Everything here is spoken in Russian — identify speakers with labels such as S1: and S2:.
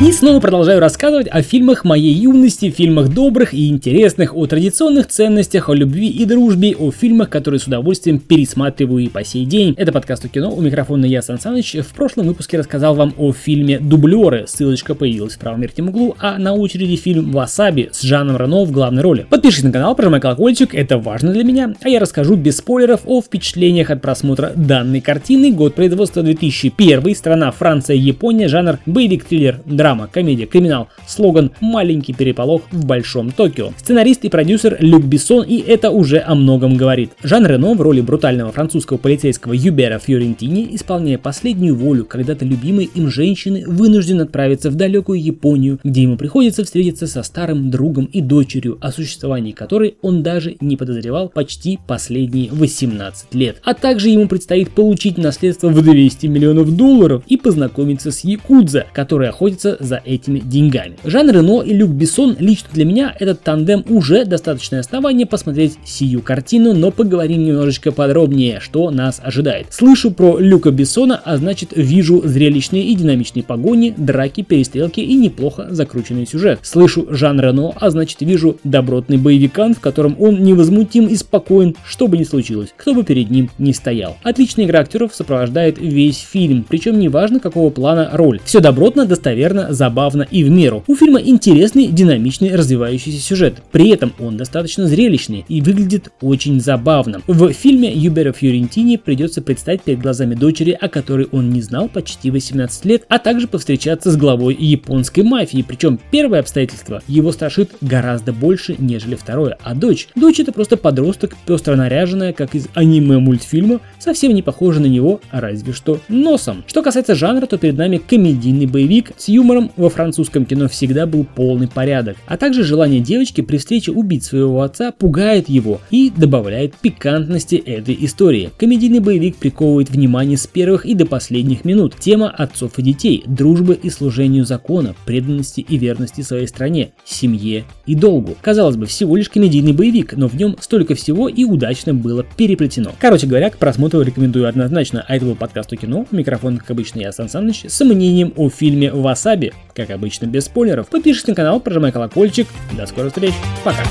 S1: И снова продолжаю рассказывать о фильмах моей юности, фильмах добрых и интересных, о традиционных ценностях, о любви и дружбе, о фильмах, которые с удовольствием пересматриваю и по сей день. Это подкаст о кино, у микрофона я, Сан Саныч. В прошлом выпуске рассказал вам о фильме «Дублеры», ссылочка появилась в правом верхнем углу, а на очереди фильм «Васаби» с Жаном Рено в главной роли. Подпишись на канал, прожимай колокольчик, это важно для меня, а я расскажу без спойлеров о впечатлениях от просмотра данной картины, год производства 2001, страна Франция, Япония, жанр боевик-триллер, драма драма, комедия, криминал. Слоган «Маленький переполох в Большом Токио». Сценарист и продюсер Люк Бессон, и это уже о многом говорит. Жан Рено в роли брутального французского полицейского Юбера Фьорентини, исполняя последнюю волю когда-то любимой им женщины, вынужден отправиться в далекую Японию, где ему приходится встретиться со старым другом и дочерью, о существовании которой он даже не подозревал почти последние 18 лет. А также ему предстоит получить наследство в 200 миллионов долларов и познакомиться с Якудза, который охотится за этими деньгами. Жан Рено и Люк Бессон лично для меня этот тандем уже достаточное основание посмотреть сию картину, но поговорим немножечко подробнее, что нас ожидает. Слышу про Люка Бессона, а значит вижу зрелищные и динамичные погони, драки, перестрелки и неплохо закрученный сюжет. Слышу Жан Рено, а значит вижу добротный боевикан, в котором он невозмутим и спокоен, что бы ни случилось, кто бы перед ним не стоял. Отличная игра актеров сопровождает весь фильм, причем неважно какого плана роль. Все добротно, достоверно, забавно и в меру. У фильма интересный, динамичный, развивающийся сюжет. При этом он достаточно зрелищный и выглядит очень забавно. В фильме Юбера Фьорентини придется предстать перед глазами дочери, о которой он не знал почти 18 лет, а также повстречаться с главой японской мафии. Причем первое обстоятельство его страшит гораздо больше, нежели второе. А дочь? Дочь это просто подросток, пестро наряженная, как из аниме-мультфильма, совсем не похожа на него, разве что носом. Что касается жанра, то перед нами комедийный боевик с юмором котором во французском кино всегда был полный порядок, а также желание девочки при встрече убить своего отца пугает его и добавляет пикантности этой истории. Комедийный боевик приковывает внимание с первых и до последних минут. Тема отцов и детей, дружбы и служению закона, преданности и верности своей стране, семье и долгу. Казалось бы, всего лишь комедийный боевик, но в нем столько всего и удачно было переплетено. Короче говоря, к просмотру рекомендую однозначно, а это был подкаст о кино. Микрофон, как обычно, я Сан Саныч, с мнением о фильме «Васаби», как обычно, без спойлеров. Подпишись на канал, прожимай колокольчик. До скорых встреч. Пока.